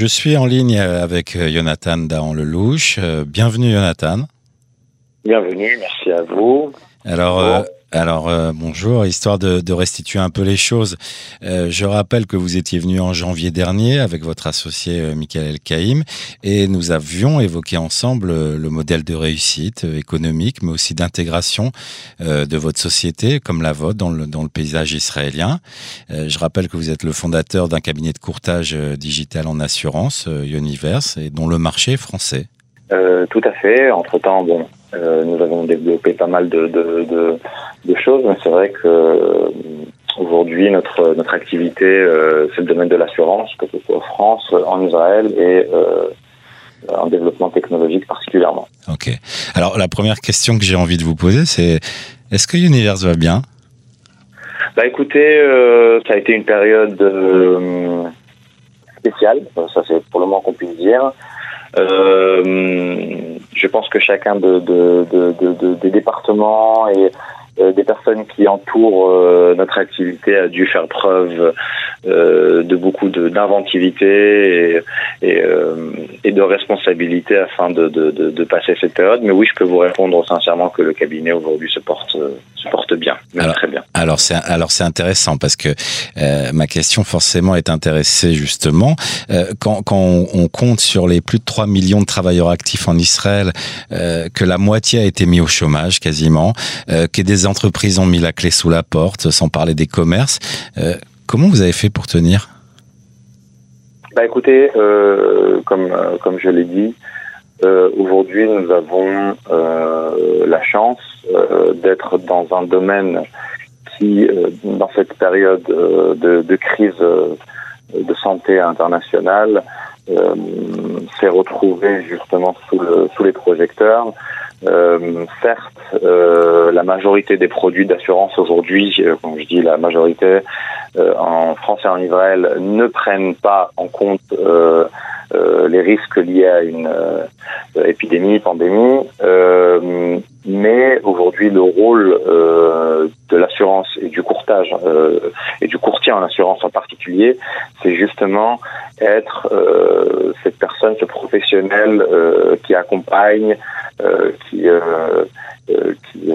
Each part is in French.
Je suis en ligne avec Jonathan Dahan-Lelouch. Bienvenue Jonathan. Bienvenue, merci à vous. Alors, alors euh, bonjour, histoire de, restituer un peu les choses. Euh, je rappelle que vous étiez venu en janvier dernier avec votre associé euh, Michael Kaïm et nous avions évoqué ensemble le modèle de réussite économique mais aussi d'intégration de votre société comme la vôtre dans le, dans le paysage israélien. je rappelle que vous êtes le fondateur d'un cabinet de courtage digital en assurance, Universe, et dont le marché est français. tout à fait. Entre-temps, bon, nous avons développé pas mal de, de de choses, mais c'est vrai que euh, aujourd'hui notre notre activité euh, c'est le domaine de l'assurance, que ce soit en France, en Israël et euh, en développement technologique particulièrement. Ok. Alors la première question que j'ai envie de vous poser, c'est est-ce que Universe va bien? Bah écoutez, ça a été une période spéciale, ça c'est pour le moins qu'on puisse dire. je pense que chacun de, de, de, des départements et euh, des personnes qui entourent euh, notre activité a dû faire preuve euh, de beaucoup d'inventivité et, et, et, de responsabilité afin de, de, de, passer cette période. Mais oui, je peux vous répondre sincèrement que le cabinet aujourd'hui se porte, se porte bien, alors, très bien. Alors c'est alors c'est intéressant parce que ma question forcément est intéressée justement quand, quand on, compte sur les plus de 3 millions de travailleurs actifs en Israël, que la moitié a été mis au chômage quasiment, que des entreprises ont mis la clé sous la porte, sans parler des commerces. Euh, comment vous avez fait pour tenir? Bah écoutez, euh, comme euh, comme je l'ai dit, aujourd'hui nous avons la chance d'être dans un domaine qui, dans cette période de, crise de santé internationale, s'est retrouvé justement sous, le, sous les projecteurs. Euh, certes, euh, la majorité des produits d'assurance aujourd'hui, euh, quand je dis la majorité, euh, en France et en Israël, ne prennent pas en compte euh, les risques liés à une épidémie, pandémie. mais aujourd'hui, le rôle de l'assurance et du courtage et du courtier en assurance en particulier, c'est justement être cette personne, ce professionnel qui accompagne euh, qui euh, euh, qui,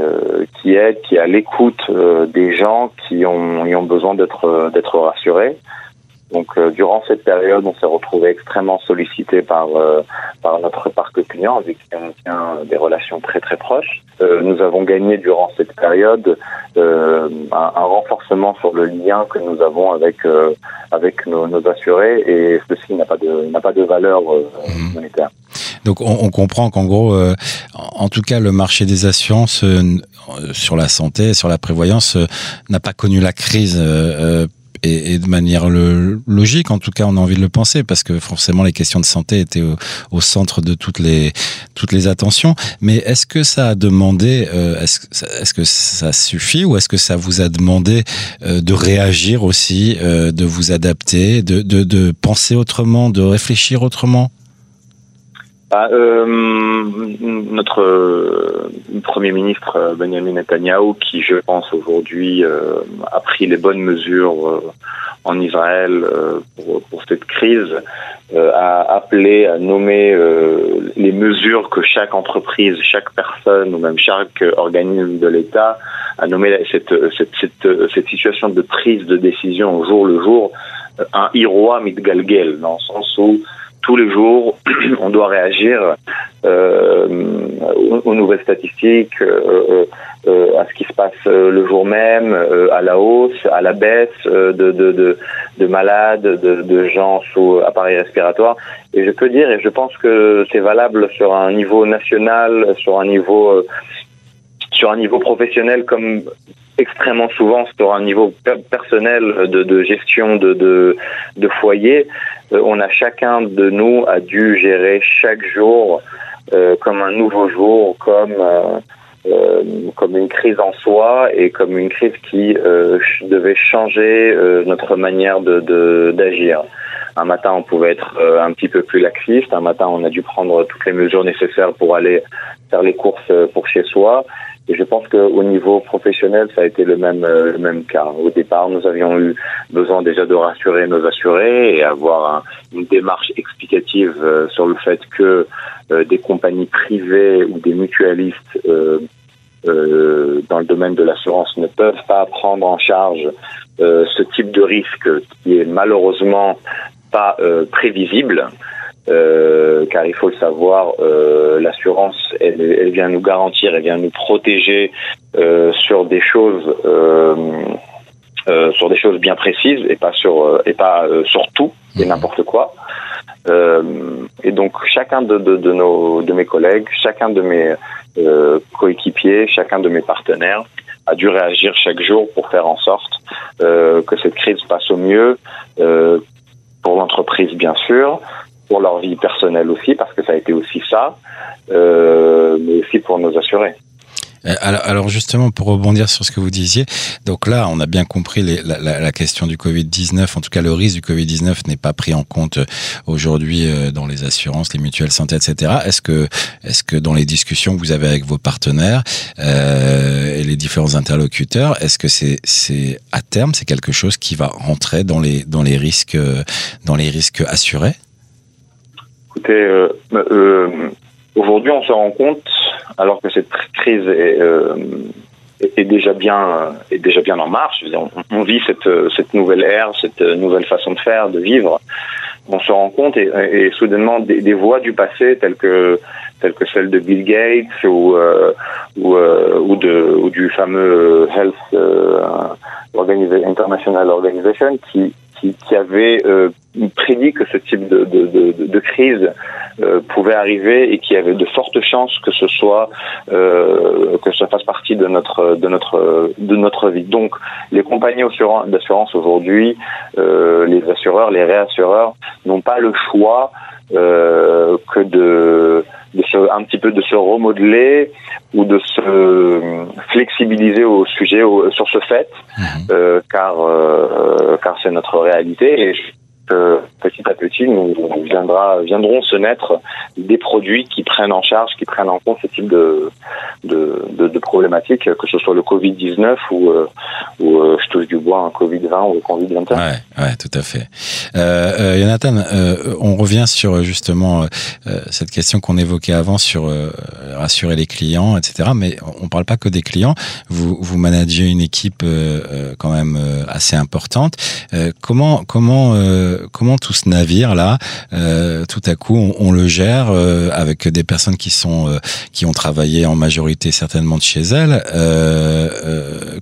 qui aide, qui est à l'écoute des gens qui ont, ont besoin d'être d'être rassurés. Donc durant cette période, on s'est retrouvé extrêmement sollicité par par notre parc client avec qui on tient des relations très très proches. nous avons gagné durant cette période un, un, renforcement sur le lien que nous avons avec avec nos, nos, assurés et ceci n'a pas de n'a pas de valeur mmh. monétaire. Donc on, comprend qu'en gros, euh, en tout cas, le marché des assurances euh, sur la santé, sur la prévoyance, euh, n'a pas connu la crise. Et, de manière logique, en tout cas, on a envie de le penser, parce que forcément, les questions de santé étaient au, centre de toutes les toutes les attentions. Mais est-ce que ça a demandé, est-ce que ça suffit, ou est-ce que ça vous a demandé de réagir aussi, de vous adapter, de, de, de penser autrement, de réfléchir autrement? Bah, euh, notre euh, Premier ministre euh, Benjamin Netanyahu, qui je pense aujourd'hui a pris les bonnes mesures en Israël pour, cette crise, a appelé à nommer les mesures que chaque entreprise, chaque personne ou même chaque organisme de l'État a nommé cette, situation de prise de décision au jour le jour un Iroa mitgalgel, dans le sens où tous les jours, on doit réagir euh, aux, nouvelles statistiques, euh, euh, à ce qui se passe le jour même, à la hausse, à la baisse de, de, de, de malades, de, de, gens sous appareil respiratoire. Et je peux dire, et je pense que c'est valable sur un niveau national, sur un niveau sur un niveau professionnel comme extrêmement souvent sur un niveau personnel de, de gestion de, de, de foyer, euh, on a chacun de nous a dû gérer chaque jour euh, comme un nouveau jour, comme euh, euh comme une crise en soi et comme une crise qui devait changer notre manière de d'agir. Un matin, on pouvait être un petit peu plus laxiste. Un matin, on a dû prendre toutes les mesures nécessaires pour aller faire les courses pour chez soi. Et je pense qu'au niveau professionnel, ça a été le même, le même cas. Au départ, nous avions eu besoin déjà de rassurer nos assurés et avoir une démarche explicative sur le fait que des compagnies privées ou des mutualistes euh, dans le domaine de l'assurance ne peuvent pas prendre en charge euh, ce type de risque qui est malheureusement pas euh, car il faut le savoir, l'assurance, elle, elle, vient nous garantir, elle vient nous protéger sur des choses, sur des choses bien précises et pas sur et pas sur tout et mmh. n'importe quoi. et donc chacun de, de, de, nos de mes collègues, chacun de mes euh, coéquipiers, chacun de mes partenaires a dû réagir chaque jour pour faire en sorte euh, que cette crise passe au mieux euh, pour l'entreprise bien sûr, pour leur vie personnelle aussi parce que ça a été aussi ça, mais aussi pour nos assurés. Euh, alors, justement, pour rebondir sur ce que vous disiez, donc là, on a bien compris la, question du Covid-19, en tout cas le risque du Covid-19 n'est pas pris en compte euh, aujourd'hui euh, dans les assurances, les mutuelles santé, etc. Est-ce que, est-ce que dans les discussions que vous avez avec vos partenaires et les différents interlocuteurs, est-ce que c'est, c'est à terme, c'est quelque chose qui va rentrer dans les, dans les risques, dans les risques assurés? Écoutez, aujourd'hui, on se rend compte alors que cette crise est, euh, est déjà bien est déjà bien en marche. on, vit cette, cette nouvelle ère, cette nouvelle façon de faire, de vivre. On se rend compte et, et soudainement des, des, voix du passé telles que telles que celle de Bill Gates ou euh, ou, euh, ou, de ou du fameux Health euh, International Organization qui qui, qui avait euh, prédit que ce type de, de, de, de crise euh, pouvait arriver et qui avait de fortes chances que ce soit euh, que ça fasse partie de notre de notre de notre vie. Donc les compagnies d'assurance aujourd'hui, euh, les assureurs, les réassureurs n'ont pas le choix euh, que de, de se, un petit peu de se remodeler ou de se flexibiliser au sujet sur ce fait, mmh. euh, car euh, car c'est notre réalité et petit à petit, nous viendra, viendront se naître des produits qui prennent en charge, qui prennent en compte ce type de, problématiques, que ce soit le Covid-19 ou, euh, ou euh, je touche du bois, un Covid-20 ou le Covid-21. Ouais, ouais, tout à fait. Euh, euh Jonathan, euh, on revient sur justement cette question qu'on évoquait avant sur rassurer les clients, etc. Mais on parle pas que des clients. Vous, vous managez une équipe quand même assez importante. comment, comment comment tout ce navire là, euh, tout à coup, on, le gère euh, avec des personnes qui sont euh, qui ont travaillé en majorité certainement de chez elles.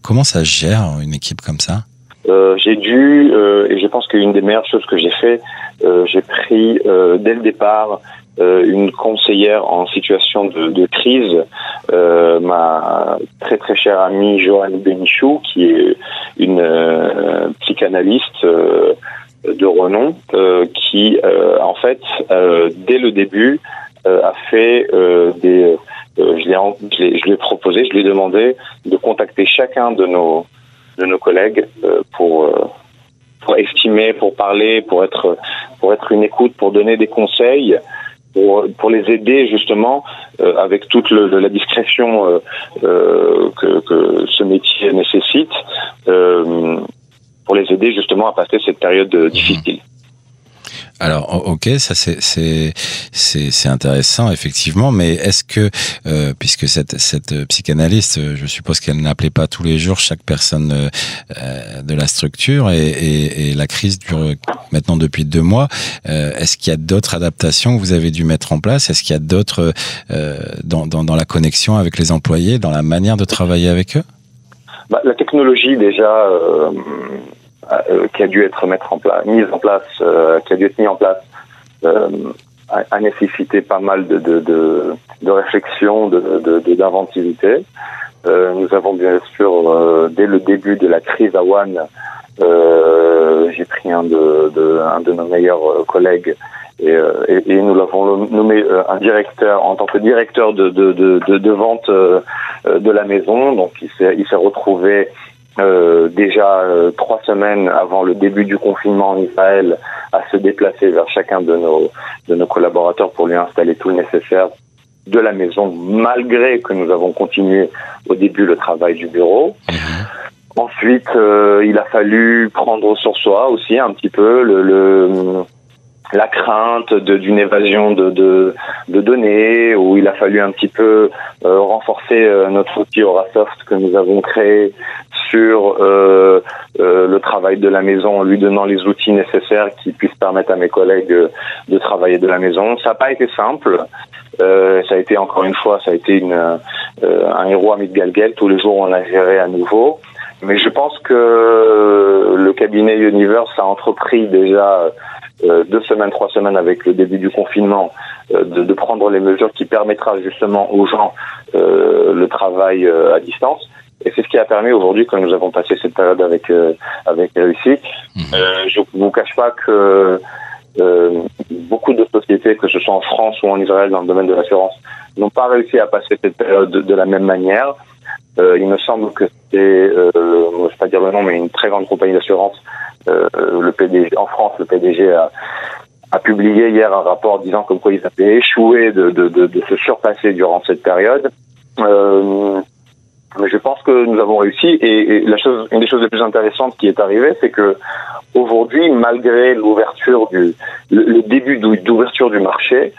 comment ça gère une équipe comme ça? J'ai dû et je pense qu'une des meilleures choses que j'ai fait, j'ai pris dès le départ une conseillère en situation de, crise, euh, ma très très chère amie Joanne Benichou, qui est une euh, psychanalyste de renom euh, qui, euh, en fait, euh, dès le début, a fait des... je, lui ai proposé, je lui ai demandé de contacter chacun de nos, collègues pour estimer, pour parler, pour être pour être une écoute, pour donner des conseils, pour les aider justement avec toute la discrétion que ce métier nécessite pour les aider justement à passer cette période euh, difficile. Alors, ok, ça c'est intéressant effectivement, mais est-ce que euh, puisque cette cette psychanalyste, je suppose qu'elle n'appelait pas tous les jours chaque personne euh, de la structure et, et, et, la crise dure maintenant depuis deux mois. Euh, est-ce qu'il y a d'autres adaptations que vous avez dû mettre en place? Est-ce qu'il y a d'autres euh, dans, dans dans la connexion avec les employés, dans la manière de travailler avec eux? Bah, La technologie déjà euh, qui a dû être mise en place, euh, qui a dû être mis en place, euh, a, nécessité pas mal de, de, de, réflexion, d'inventivité. nous avons bien sûr, dès le début de la crise à One, j'ai pris un de, nos meilleurs collègues et, nous l'avons nommé un directeur en tant que directeur de, de, de, vente de la maison. Donc il s'est retrouvé euh, déjà euh, trois semaines avant le début du confinement en Israël à se déplacer vers chacun de nos de nos collaborateurs pour lui installer tout le nécessaire de la maison, malgré que nous avons continué au début le travail du bureau. Mhm. Ensuite, euh, il a fallu prendre sur soi aussi un petit peu le, le la crainte d'une évasion de, de, de, données, où il a fallu un petit peu euh, renforcer euh, notre outil Aurasoft que nous avons créé sur euh, le travail de la maison en lui donnant les outils nécessaires qui puissent permettre à mes collègues de travailler de la maison. Ça n'a pas été simple. ça a été encore une fois, ça a été une, un héros ami de Galguel. Tous les jours, on a géré à nouveau. Mais je pense que le cabinet Universe a entrepris déjà euh, deux semaines, trois semaines avec le début du confinement, euh, de, de, prendre les mesures qui permettra justement aux gens euh, le travail à distance. Et c'est ce qui a permis aujourd'hui que nous avons passé cette période avec avec réussite. Mmh. je ne vous cache pas que beaucoup de sociétés, que ce soit en France ou en Israël dans le domaine de l'assurance, n'ont pas réussi à passer cette période de, la même manière. Euh, il me semble que c'est, euh, je ne vais pas dire le nom, mais une très grande compagnie d'assurance euh, le PDG en France, le PDG a, a, publié hier un rapport disant comme quoi ils avaient échoué de, de, de, de se surpasser durant cette période. Euh, mais je pense que nous avons réussi et, et, la chose, une des choses les plus intéressantes qui est arrivée, c'est que aujourd'hui, malgré l'ouverture du, le, le début d'ouverture du marché,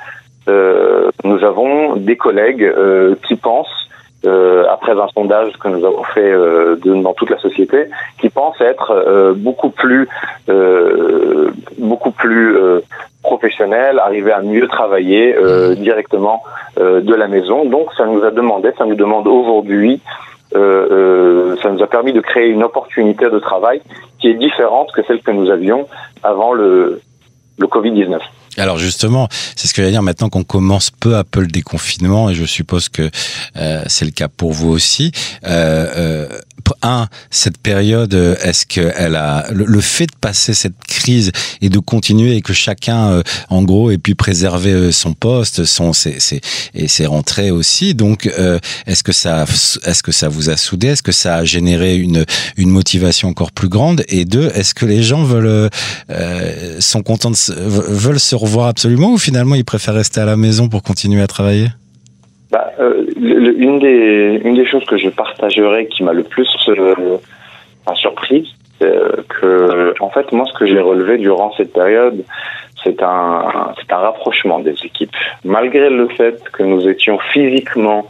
euh, nous avons des collègues euh, qui pensent euh, après un sondage que nous avons fait euh, de, dans toute la société, qui pense être euh, beaucoup plus, euh, beaucoup plus euh, professionnel, arriver à mieux travailler directement de la maison. Donc, ça nous a demandé, ça nous demande aujourd'hui. ça nous a permis de créer une opportunité de travail qui est différente que celle que nous avions avant le, le Covid-19. Alors justement, c'est ce que j'allais dire maintenant qu'on commence peu à peu le déconfinement et je suppose que euh, c'est le cas pour vous aussi. Euh, euh, un, cette période, est-ce qu'elle a le, fait de passer cette crise et de continuer et que chacun, euh, en gros, ait pu préserver euh, son poste, son ses, ses, et ses rentrées aussi. Donc, euh, est-ce que ça, est-ce que ça vous a soudé? Est-ce que ça a généré une une motivation encore plus grande? Et deux, est-ce que les gens veulent sont contents de, veulent se revoir absolument ou finalement ils préfèrent rester à la maison pour continuer à travailler? Bah, euh, une, des, choses que je partagerais qui m'a le plus euh, surprise, c'est euh, que, en fait, moi, ce que j'ai relevé durant cette période, c'est un rapprochement des équipes. Malgré le fait que nous étions physiquement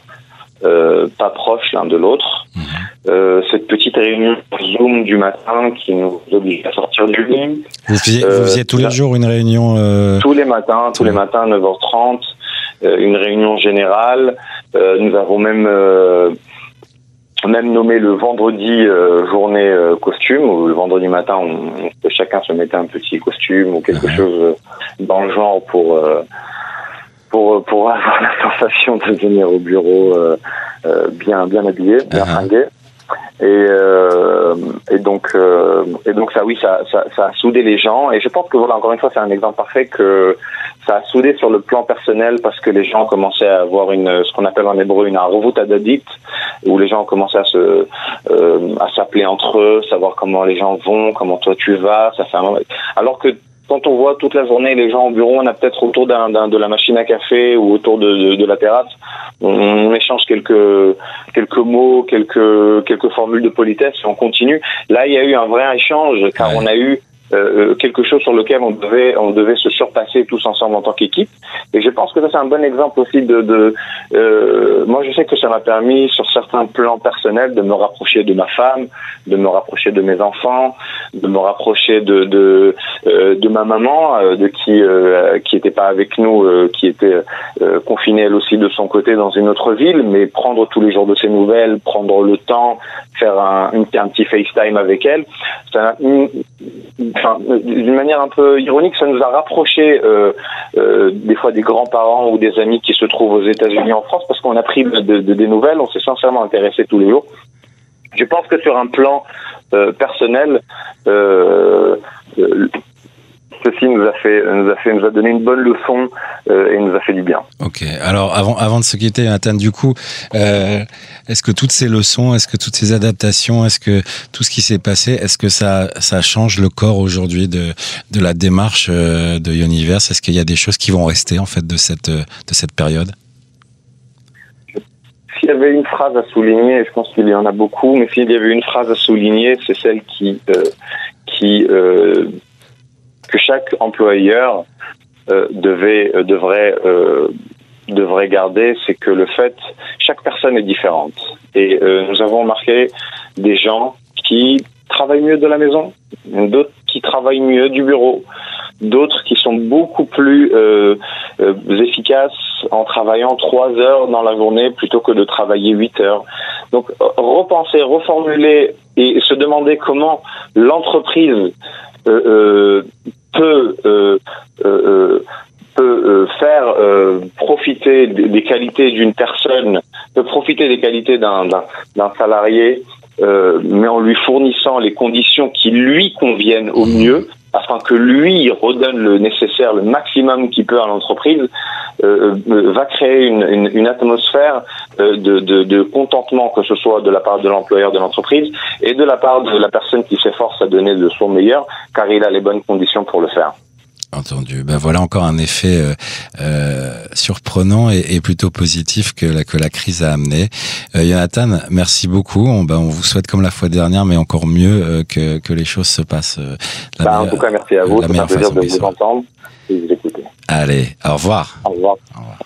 euh, pas proches l'un de l'autre, mhm. euh, cette petite réunion Zoom du matin qui nous oblige à sortir du lit. Vous faisiez, vous faisiez tous les jours une réunion Tous les matins, tous les matins à 9h30. Euh, une réunion générale. Euh, nous avons même euh, même nommé le vendredi journée costume, où le vendredi matin, on, chacun se mettait un petit costume ou quelque chose dans le genre pour pour pour avoir la sensation de venir au bureau bien bien habillé, bien fringué. Et, euh, et donc euh, et donc ça oui ça, ça, ça a soudé les gens. Et je pense que voilà encore une fois c'est un exemple parfait que ça a soudé sur le plan personnel parce que les gens commençaient à avoir une ce qu'on appelle en hébreu une arvut adadit où les gens commençaient à se euh, à s'appeler entre eux savoir comment les gens vont comment toi tu vas ça fait un... alors que quand on voit toute la journée les gens au bureau, on a peut-être autour d'un, de la machine à café ou autour de, de, la terrasse, on, échange quelques quelques mots, quelques quelques formules de politesse et on continue. Là, il y a eu un vrai échange car on a eu euh, euh, quelque chose sur lequel on devait on devait se surpasser tous ensemble en tant qu'équipe. Et je pense que ça c'est un bon exemple aussi de, de euh, moi je sais que ça m'a permis sur certains plans personnels de me rapprocher de ma femme de me rapprocher de mes enfants de me rapprocher de de, euh, de ma maman euh, de qui qui était pas avec nous qui était confinée elle aussi de son côté dans une autre ville. Mais prendre tous les jours de ses nouvelles prendre le temps faire un, un petit FaceTime avec elle ça d'une manière un peu ironique, ça nous a rapproché euh, euh, des fois des grands-parents ou des amis qui se trouvent aux États-Unis en France parce qu'on a pris de, de, des nouvelles, on s'est sincèrement intéressé tous les jours. Je pense que sur un plan euh, personnel, ceci nous a fait, nous a fait, nous a donné une bonne leçon euh, et nous a fait du bien. Ok. Alors avant, avant de se quitter, Nathan, du coup, euh, est-ce que toutes ces leçons, est-ce que toutes ces adaptations, est-ce que tout ce qui s'est passé, est-ce que ça, ça change le corps aujourd'hui de, de la démarche euh, de Universe? Est-ce qu'il y a des choses qui vont rester en fait de cette, de cette période? S'il y avait une phrase à souligner, je pense qu'il y en a beaucoup, mais s'il y avait une phrase à souligner, c'est celle qui, euh, qui euh, que chaque employeur euh, devait, euh, devrait, euh, devrait garder, c'est que le fait, chaque personne est différente. Et euh, nous avons remarqué des gens qui travaillent mieux de la maison, d'autres qui travaillent mieux du bureau, d'autres qui sont beaucoup plus euh, euh, efficaces en travaillant trois heures dans la journée plutôt que de travailler huit heures. Donc repenser, reformuler et se demander comment l'entreprise peut euh, euh, peut faire profiter des qualités d'une personne, peut profiter des qualités d'un d'un salarié, mais en lui fournissant les conditions qui lui conviennent au mieux afin que lui redonne le nécessaire, le maximum qu'il peut à l'entreprise, euh, va créer une, atmosphère de, de, de, contentement, que ce soit de la part de l'employeur de l'entreprise et de la part de la personne qui s'efforce à donner de son meilleur, car il a les bonnes conditions pour le faire. Entendu. Ben voilà encore un effet euh, euh, surprenant et, et, plutôt positif que la, que la crise a amené. Euh, Jonathan, merci beaucoup. On, ben, on vous souhaite comme la fois dernière, mais encore mieux euh, que, que les choses se passent. La bah, en tout cas, merci à vous. C'est un plaisir de vous entendre et de vous écouter. Allez, au revoir. Au revoir. Au revoir.